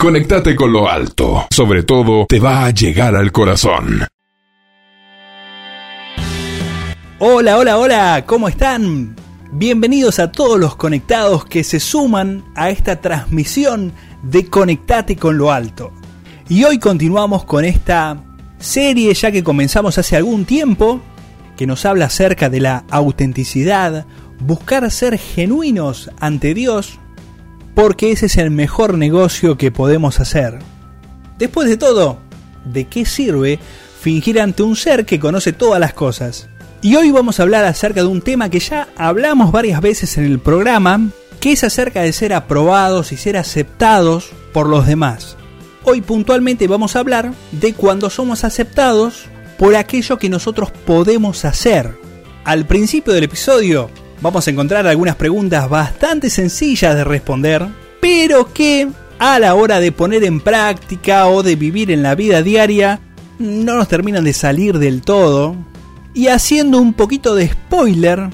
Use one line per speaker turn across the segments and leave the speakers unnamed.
Conectate con lo alto. Sobre todo, te va a llegar al corazón.
Hola, hola, hola, ¿cómo están? Bienvenidos a todos los conectados que se suman a esta transmisión de Conectate con lo alto. Y hoy continuamos con esta serie ya que comenzamos hace algún tiempo, que nos habla acerca de la autenticidad, buscar ser genuinos ante Dios porque ese es el mejor negocio que podemos hacer. Después de todo, ¿de qué sirve fingir ante un ser que conoce todas las cosas? Y hoy vamos a hablar acerca de un tema que ya hablamos varias veces en el programa, que es acerca de ser aprobados y ser aceptados por los demás. Hoy puntualmente vamos a hablar de cuando somos aceptados por aquello que nosotros podemos hacer. Al principio del episodio vamos a encontrar algunas preguntas bastante sencillas de responder, pero que a la hora de poner en práctica o de vivir en la vida diaria no nos terminan de salir del todo. Y haciendo un poquito de spoiler,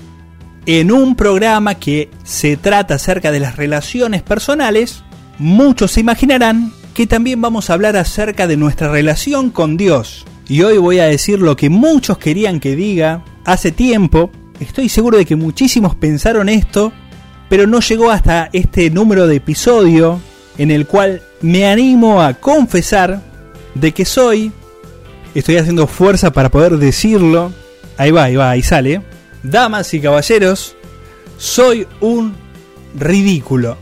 en un programa que se trata acerca de las relaciones personales, muchos se imaginarán que también vamos a hablar acerca de nuestra relación con Dios. Y hoy voy a decir lo que muchos querían que diga hace tiempo, Estoy seguro de que muchísimos pensaron esto, pero no llegó hasta este número de episodio en el cual me animo a confesar de que soy, estoy haciendo fuerza para poder decirlo, ahí va, ahí va, ahí sale, damas y caballeros, soy un ridículo.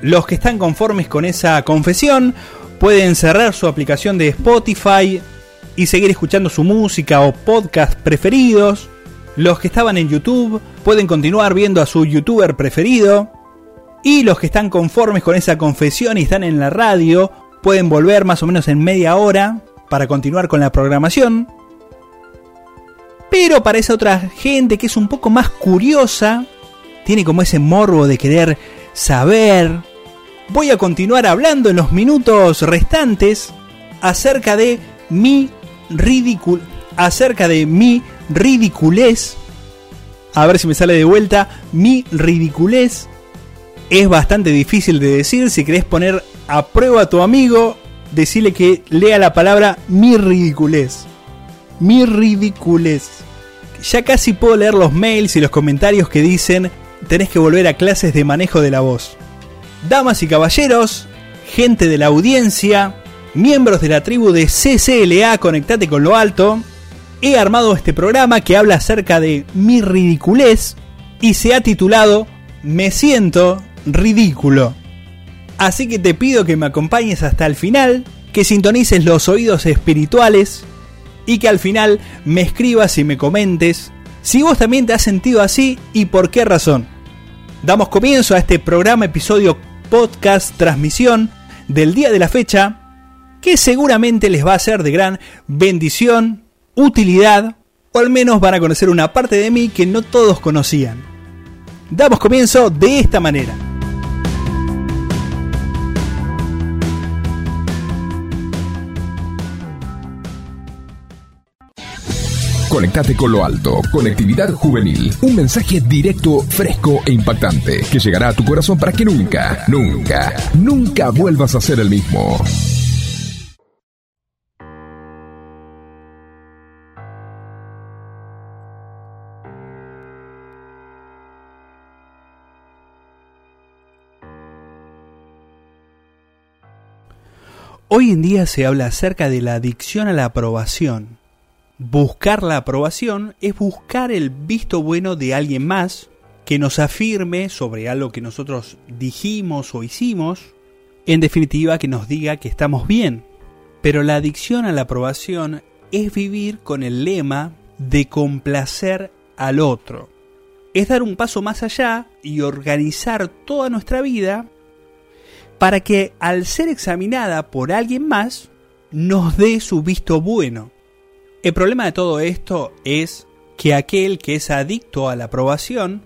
Los que están conformes con esa confesión pueden cerrar su aplicación de Spotify, y seguir escuchando su música o podcast preferidos. Los que estaban en YouTube pueden continuar viendo a su youtuber preferido. Y los que están conformes con esa confesión y están en la radio pueden volver más o menos en media hora para continuar con la programación. Pero para esa otra gente que es un poco más curiosa, tiene como ese morbo de querer saber, voy a continuar hablando en los minutos restantes acerca de mi ridículo acerca de mi ridiculez. A ver si me sale de vuelta. Mi ridiculez es bastante difícil de decir. Si querés poner a prueba a tu amigo, decirle que lea la palabra mi ridiculez. Mi ridiculez. Ya casi puedo leer los mails y los comentarios que dicen tenés que volver a clases de manejo de la voz. Damas y caballeros, gente de la audiencia, miembros de la tribu de CCLA Conectate con lo Alto, he armado este programa que habla acerca de mi ridiculez y se ha titulado Me siento ridículo. Así que te pido que me acompañes hasta el final, que sintonices los oídos espirituales y que al final me escribas y me comentes si vos también te has sentido así y por qué razón. Damos comienzo a este programa, episodio, podcast, transmisión del día de la fecha, que seguramente les va a ser de gran bendición, utilidad, o al menos van a conocer una parte de mí que no todos conocían. Damos comienzo de esta manera.
Conectate con lo alto, conectividad juvenil. Un mensaje directo, fresco e impactante que llegará a tu corazón para que nunca, nunca, nunca vuelvas a ser el mismo.
Hoy en día se habla acerca de la adicción a la aprobación. Buscar la aprobación es buscar el visto bueno de alguien más que nos afirme sobre algo que nosotros dijimos o hicimos, en definitiva que nos diga que estamos bien. Pero la adicción a la aprobación es vivir con el lema de complacer al otro. Es dar un paso más allá y organizar toda nuestra vida para que al ser examinada por alguien más nos dé su visto bueno. El problema de todo esto es que aquel que es adicto a la aprobación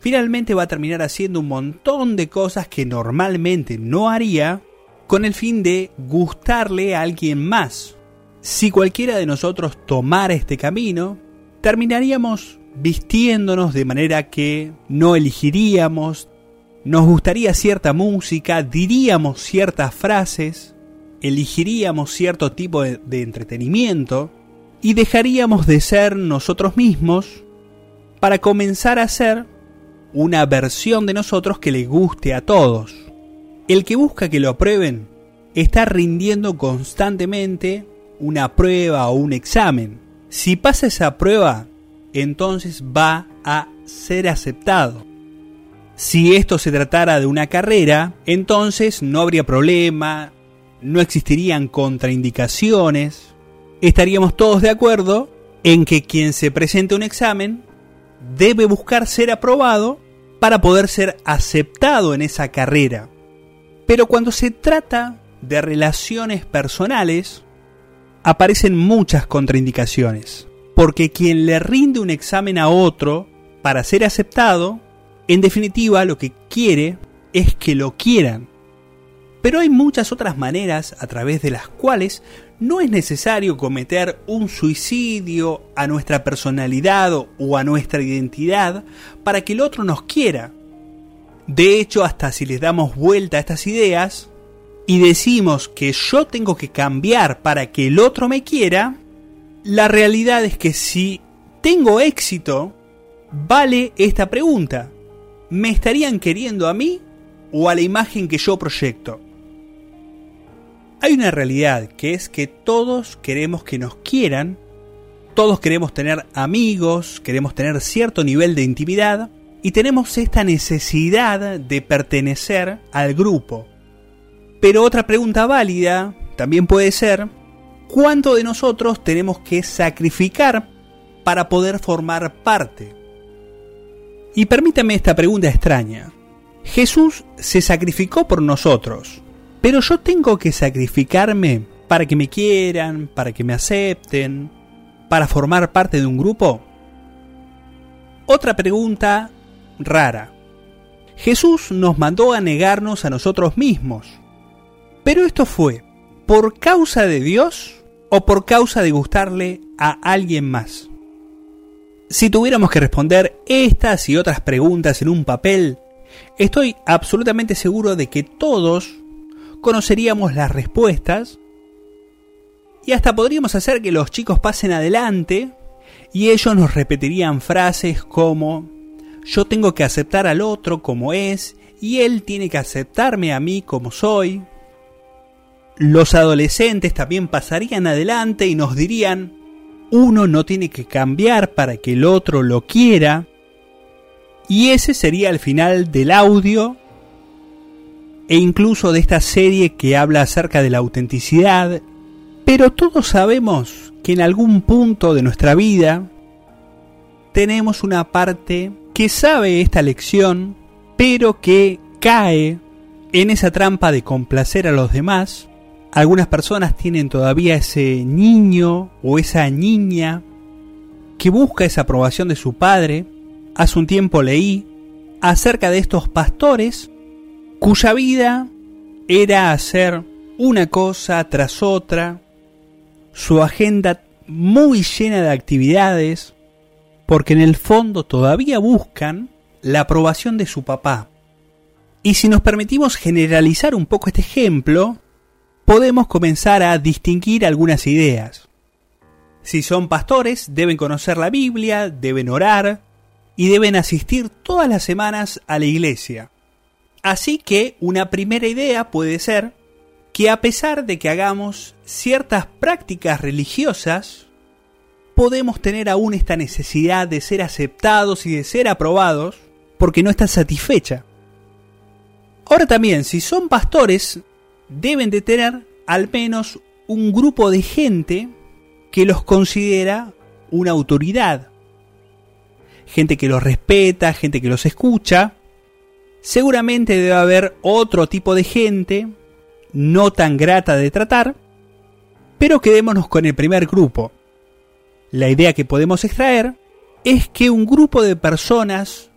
finalmente va a terminar haciendo un montón de cosas que normalmente no haría con el fin de gustarle a alguien más. Si cualquiera de nosotros tomara este camino, terminaríamos vistiéndonos de manera que no elegiríamos, nos gustaría cierta música, diríamos ciertas frases, elegiríamos cierto tipo de, entretenimiento y dejaríamos de ser nosotros mismos para comenzar a ser una versión de nosotros que le guste a todos. El que busca que lo aprueben está rindiendo constantemente una prueba o un examen. Si pasa esa prueba, entonces va a ser aceptado. Si esto se tratara de una carrera, entonces no habría problema, no existirían contraindicaciones, estaríamos todos de acuerdo en que quien se presente un examen debe buscar ser aprobado para poder ser aceptado en esa carrera. Pero cuando se trata de relaciones personales, aparecen muchas contraindicaciones, porque quien le rinde un examen a otro para ser aceptado, en definitiva lo que quiere es que lo quieran. Pero hay muchas otras maneras a través de las cuales no es necesario cometer un suicidio a nuestra personalidad o a nuestra identidad para que el otro nos quiera. De hecho, hasta si les damos vuelta a estas ideas y decimos que yo tengo que cambiar para que el otro me quiera, la realidad es que si tengo éxito, vale esta pregunta. ¿Me estarían queriendo a mí o a la imagen que yo proyecto? Hay una realidad que es que todos queremos que nos quieran, todos queremos tener amigos, queremos tener cierto nivel de intimidad y tenemos esta necesidad de pertenecer al grupo. Pero otra pregunta válida también puede ser, ¿cuánto de nosotros tenemos que sacrificar para poder formar parte? Y permítame esta pregunta extraña. Jesús se sacrificó por nosotros, pero yo tengo que sacrificarme para que me quieran, para que me acepten, para formar parte de un grupo. Otra pregunta rara. Jesús nos mandó a negarnos a nosotros mismos. Pero esto fue por causa de Dios o por causa de gustarle a alguien más. Si tuviéramos que responder estas y otras preguntas en un papel, estoy absolutamente seguro de que todos conoceríamos las respuestas y hasta podríamos hacer que los chicos pasen adelante y ellos nos repetirían frases como yo tengo que aceptar al otro como es y él tiene que aceptarme a mí como soy. Los adolescentes también pasarían adelante y nos dirían uno no tiene que cambiar para que el otro lo quiera. Y ese sería el final del audio e incluso de esta serie que habla acerca de la autenticidad, pero todos sabemos que en algún punto de nuestra vida tenemos una parte que sabe esta lección, pero que cae en esa trampa de complacer a los demás. Algunas personas tienen todavía ese niño o esa niña que busca esa aprobación de su padre. Hace un tiempo leí acerca de estos pastores cuya vida era hacer una cosa tras otra, su agenda muy llena de actividades, porque en el fondo todavía buscan la aprobación de su papá. Y si nos permitimos generalizar un poco este ejemplo, podemos comenzar a distinguir algunas ideas. Si son pastores, deben conocer la Biblia, deben orar y deben asistir todas las semanas a la iglesia. Así que una primera idea puede ser que a pesar de que hagamos ciertas prácticas religiosas, podemos tener aún esta necesidad de ser aceptados y de ser aprobados porque no está satisfecha. Ahora también, si son pastores, deben de tener al menos un grupo de gente que los considera una autoridad. Gente que los respeta, gente que los escucha seguramente debe haber otro tipo de gente no tan grata de tratar, pero quedémonos con el primer grupo. La idea que podemos extraer es que un grupo de personas,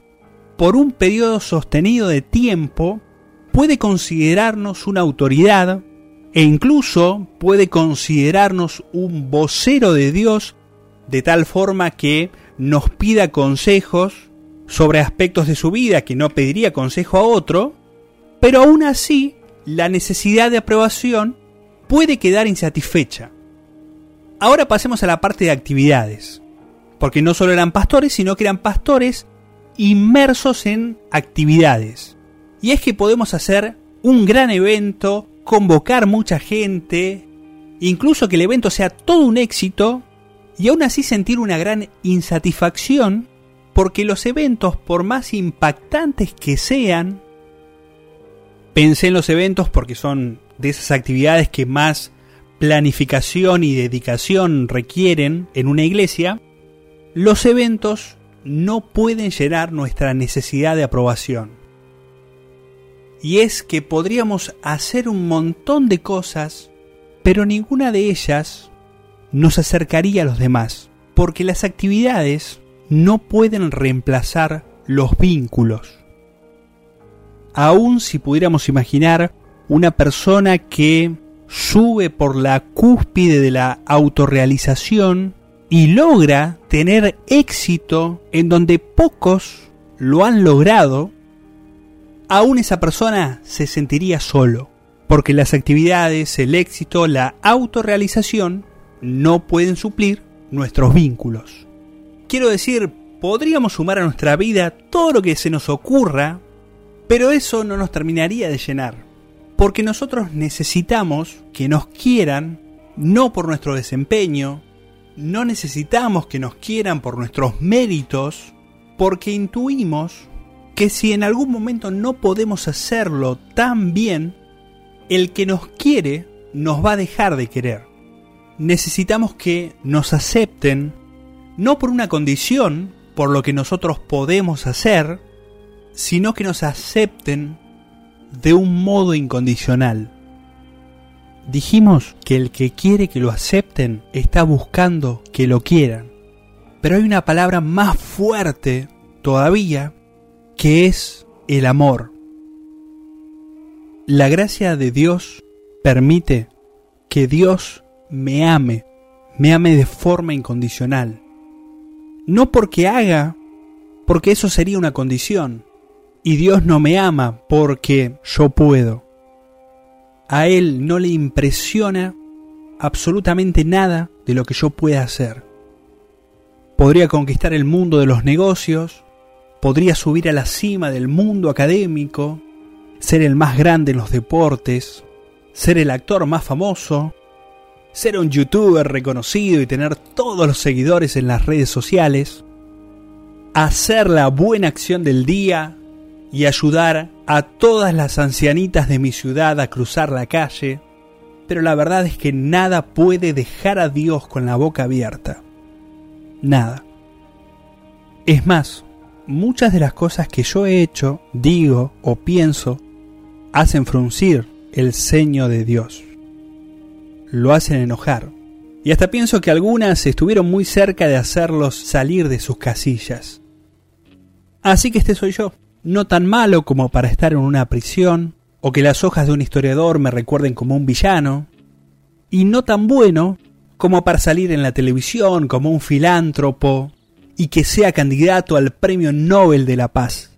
por un periodo sostenido de tiempo, puede considerarnos una autoridad e incluso puede considerarnos un vocero de Dios de tal forma que nos pida consejos sobre aspectos de su vida que no pediría consejo a otro, pero aún así la necesidad de aprobación puede quedar insatisfecha. Ahora pasemos a la parte de actividades, porque no solo eran pastores, sino que eran pastores inmersos en actividades. Y es que podemos hacer un gran evento, convocar mucha gente, incluso que el evento sea todo un éxito, y aún así sentir una gran insatisfacción porque los eventos, por más impactantes que sean, pensé en los eventos porque son de esas actividades que más planificación y dedicación requieren en una iglesia, los eventos no pueden llenar nuestra necesidad de aprobación. Y es que podríamos hacer un montón de cosas, pero ninguna de ellas nos acercaría a los demás, porque las actividades no pueden reemplazar los vínculos. Aun si pudiéramos imaginar una persona que sube por la cúspide de la autorrealización y logra tener éxito en donde pocos lo han logrado, aún esa persona se sentiría solo, porque las actividades, el éxito, la autorrealización no pueden suplir nuestros vínculos. Quiero decir, podríamos sumar a nuestra vida todo lo que se nos ocurra, pero eso no nos terminaría de llenar, porque nosotros necesitamos que nos quieran no por nuestro desempeño, no necesitamos que nos quieran por nuestros méritos, porque intuimos que si en algún momento no podemos hacerlo tan bien, el que nos quiere nos va a dejar de querer necesitamos que nos acepten, no por una condición, por lo que nosotros podemos hacer, sino que nos acepten de un modo incondicional. Dijimos que el que quiere que lo acepten está buscando que lo quieran. Pero hay una palabra más fuerte todavía que es el amor. La gracia de Dios permite que Dios me ame, me ame de forma incondicional. No porque haga, porque eso sería una condición. Y Dios no me ama porque yo puedo. A Él no le impresiona absolutamente nada de lo que yo pueda hacer. Podría conquistar el mundo de los negocios, podría subir a la cima del mundo académico, ser el más grande en los deportes, ser el actor más famoso, ser un youtuber reconocido y tener todos los seguidores en las redes sociales, hacer la buena acción del día y ayudar a todas las ancianitas de mi ciudad a cruzar la calle, pero la verdad es que nada puede dejar a Dios con la boca abierta. Nada. Es más, muchas de las cosas que yo he hecho, digo o pienso, hacen fruncir el ceño de Dios lo hacen enojar. Y hasta pienso que algunas estuvieron muy cerca de hacerlos salir de sus casillas. Así que este soy yo, no tan malo como para estar en una prisión, o que las hojas de un historiador me recuerden como un villano, y no tan bueno como para salir en la televisión como un filántropo y que sea candidato al Premio Nobel de la Paz.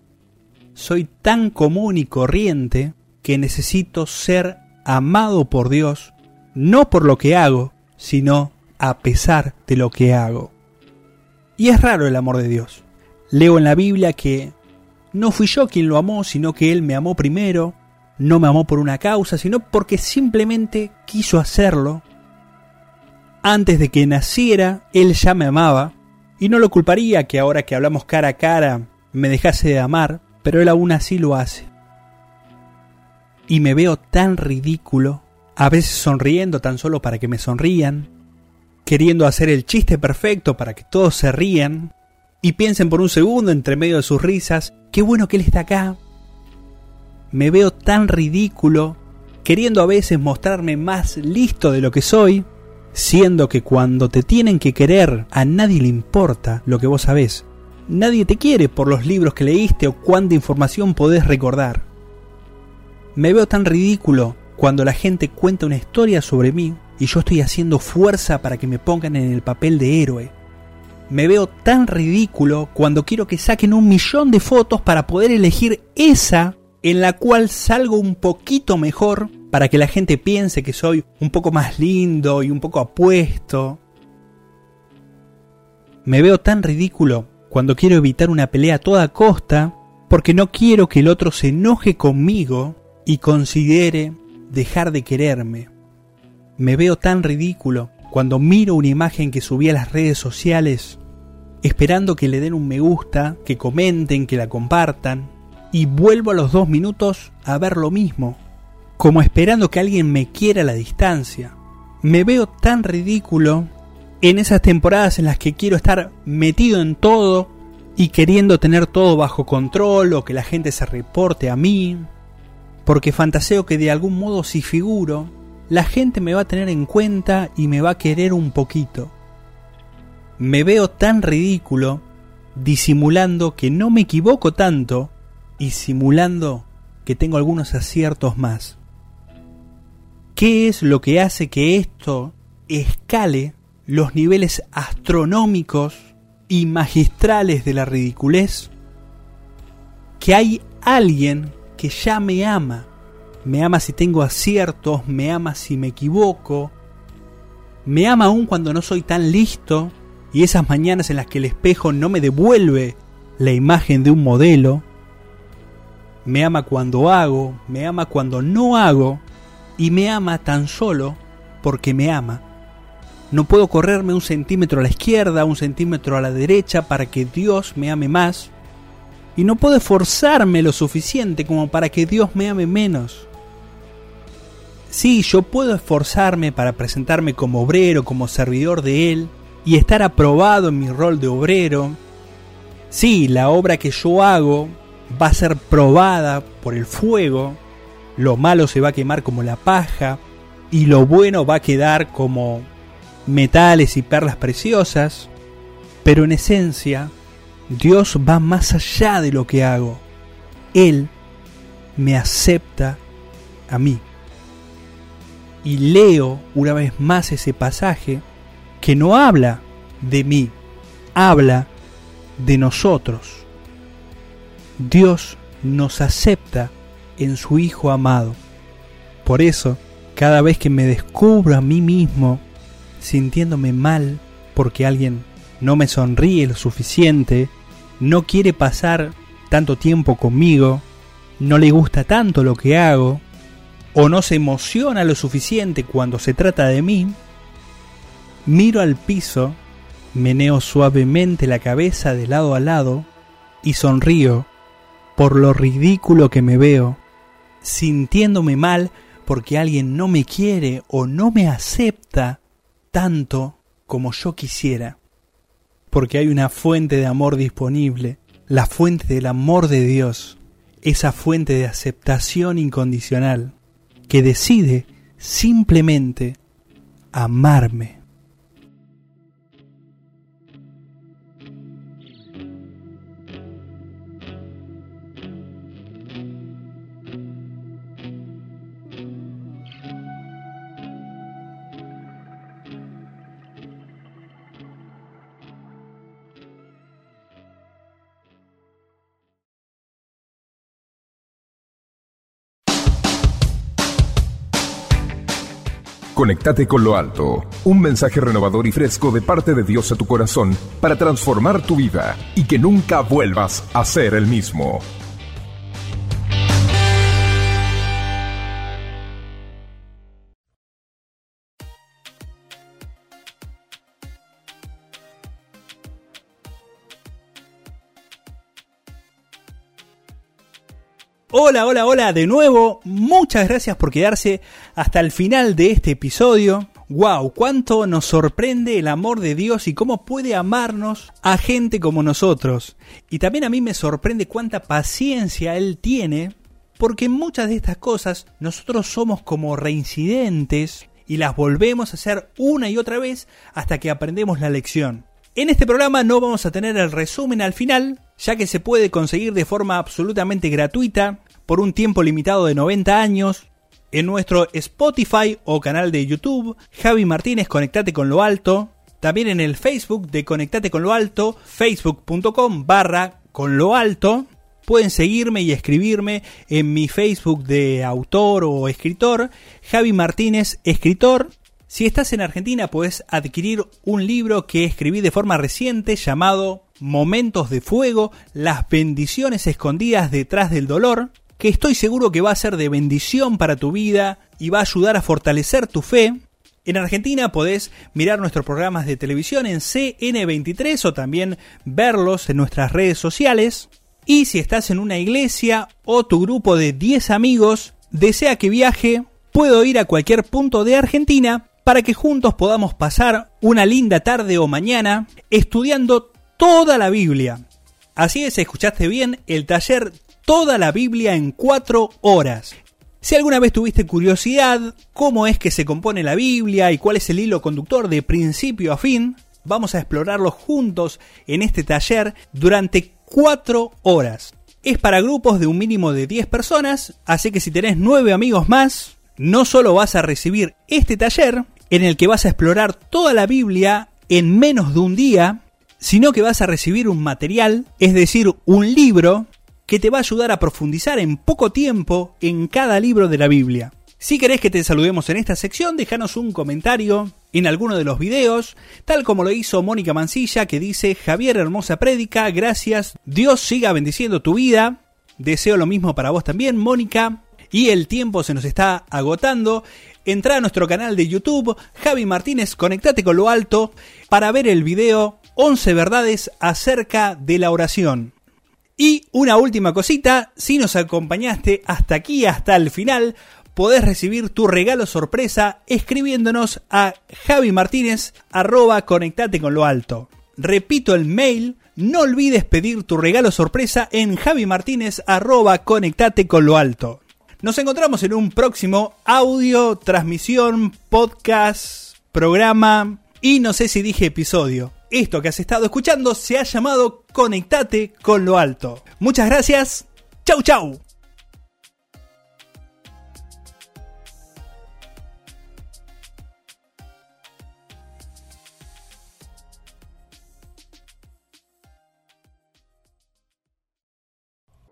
Soy tan común y corriente que necesito ser amado por Dios no por lo que hago, sino a pesar de lo que hago. Y es raro el amor de Dios. Leo en la Biblia que no fui yo quien lo amó, sino que Él me amó primero, no me amó por una causa, sino porque simplemente quiso hacerlo. Antes de que naciera, Él ya me amaba, y no lo culparía que ahora que hablamos cara a cara me dejase de amar, pero Él aún así lo hace. Y me veo tan ridículo a veces sonriendo tan solo para que me sonrían, queriendo hacer el chiste perfecto para que todos se rían y piensen por un segundo entre medio de sus risas, qué bueno que él está acá. Me veo tan ridículo, queriendo a veces mostrarme más listo de lo que soy, siendo que cuando te tienen que querer a nadie le importa lo que vos sabés. Nadie te quiere por los libros que leíste o cuánta información podés recordar. Me veo tan ridículo cuando la gente cuenta una historia sobre mí y yo estoy haciendo fuerza para que me pongan en el papel de héroe. Me veo tan ridículo cuando quiero que saquen un millón de fotos para poder elegir esa en la cual salgo un poquito mejor para que la gente piense que soy un poco más lindo y un poco apuesto. Me veo tan ridículo cuando quiero evitar una pelea a toda costa porque no quiero que el otro se enoje conmigo y considere dejar de quererme. Me veo tan ridículo cuando miro una imagen que subí a las redes sociales esperando que le den un me gusta, que comenten, que la compartan, y vuelvo a los dos minutos a ver lo mismo, como esperando que alguien me quiera a la distancia. Me veo tan ridículo en esas temporadas en las que quiero estar metido en todo y queriendo tener todo bajo control o que la gente se reporte a mí, porque fantaseo que de algún modo si figuro, la gente me va a tener en cuenta y me va a querer un poquito. Me veo tan ridículo disimulando que no me equivoco tanto y simulando que tengo algunos aciertos más. ¿Qué es lo que hace que esto escale los niveles astronómicos y magistrales de la ridiculez? Que hay alguien que ya me ama. Me ama si tengo aciertos, me ama si me equivoco, me ama aún cuando no soy tan listo y esas mañanas en las que el espejo no me devuelve la imagen de un modelo. Me ama cuando hago, me ama cuando no hago y me ama tan solo porque me ama. No puedo correrme un centímetro a la izquierda, un centímetro a la derecha para que Dios me ame más y no puedo esforzarme lo suficiente como para que Dios me ame menos. Sí, yo puedo esforzarme para presentarme como obrero, como servidor de Él, y estar aprobado en mi rol de obrero. Sí, la obra que yo hago va a ser probada por el fuego, lo malo se va a quemar como la paja, y lo bueno va a quedar como metales y perlas preciosas, pero en esencia Dios va más allá de lo que hago. Él me acepta a mí. Y leo una vez más ese pasaje que no habla de mí, habla de nosotros. Dios nos acepta en su Hijo amado. Por eso, cada vez que me descubro a mí mismo sintiéndome mal porque alguien no me sonríe lo suficiente, no quiere pasar tanto tiempo conmigo, no le gusta tanto lo que hago, o no se emociona lo suficiente cuando se trata de mí, miro al piso, meneo suavemente la cabeza de lado a lado y sonrío por lo ridículo que me veo, sintiéndome mal porque alguien no me quiere o no me acepta tanto como yo quisiera porque hay una fuente de amor disponible, la fuente del amor de Dios, esa fuente de aceptación incondicional, que decide simplemente amarme.
Conectate con lo alto. Un mensaje renovador y fresco de parte de Dios a tu corazón para transformar tu vida y que nunca vuelvas a ser el mismo.
Hola, hola, hola de nuevo. Muchas gracias por quedarse hasta el final de este episodio. Wow, cuánto nos sorprende el amor de Dios y cómo puede amarnos a gente como nosotros. Y también a mí me sorprende cuánta paciencia Él tiene, porque muchas de estas cosas nosotros somos como reincidentes y las volvemos a hacer una y otra vez hasta que aprendemos la lección. En este programa no vamos a tener el resumen al final, ya que se puede conseguir de forma absolutamente gratuita por un tiempo limitado de 90 años en nuestro Spotify o canal de YouTube, Javi Martínez, conectate con lo alto. también en el Facebook de Conectate con lo Alto, facebook.com barra con lo alto. Pueden seguirme y escribirme en mi Facebook de autor o escritor, Javi Martínez, escritor. Si estás en Argentina, puedes adquirir un libro que escribí de forma reciente llamado Momentos de Fuego, las bendiciones escondidas detrás del dolor, que estoy seguro que va a ser de bendición para tu vida y va a ayudar a fortalecer tu fe. En Argentina podés mirar nuestros programas de televisión en CN23 o también verlos en nuestras redes sociales. Y si estás en una iglesia o tu grupo de 10 amigos desea que viaje, puedo ir a cualquier punto de Argentina para que juntos podamos pasar una linda tarde o mañana estudiando toda la Biblia. Así es, escuchaste bien, el taller Toda la Biblia en 4 horas. Si alguna vez tuviste curiosidad cómo es que se compone la Biblia y cuál es el hilo conductor de principio a fin, vamos a explorarlo juntos en este taller durante 4 horas. Es para grupos de un mínimo de 10 personas, así que si tenés 9 amigos más, no solo vas a recibir este taller en el que vas a explorar toda la Biblia en menos de un día, sino que vas a recibir un material, es decir, un libro que te va a ayudar a profundizar en poco tiempo en cada libro de la Biblia. Si querés que te saludemos en esta sección, déjanos un comentario en alguno de los videos, tal como lo hizo Mónica Mancilla, que dice, Javier, hermosa prédica, gracias, Dios siga bendiciendo tu vida, deseo lo mismo para vos también, Mónica, y el tiempo se nos está agotando. Entra a nuestro canal de YouTube, Javi Martínez, conectate con lo alto, para ver el video 11 verdades acerca de la oración. Y una última cosita, si nos acompañaste hasta aquí, hasta el final, podés recibir tu regalo sorpresa escribiéndonos a Javi Martínez arroba con lo alto. Repito el mail, no olvides pedir tu regalo sorpresa en Javi Martínez arroba conectate con lo alto. Nos encontramos en un próximo audio, transmisión, podcast, programa y no sé si dije episodio. Esto que has estado escuchando se ha llamado Conectate con lo alto. Muchas gracias. Chau chau.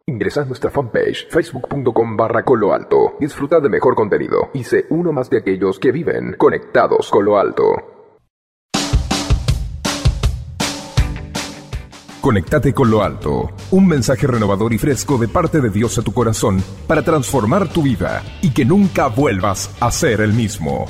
Ingresa a nuestra fanpage facebook.com barra Colo Alto. Disfruta de mejor contenido y sé uno más de aquellos que viven conectados con lo alto. Conectate con lo alto. Un mensaje renovador y fresco de parte de Dios a tu corazón para transformar tu vida y que nunca vuelvas a ser el mismo.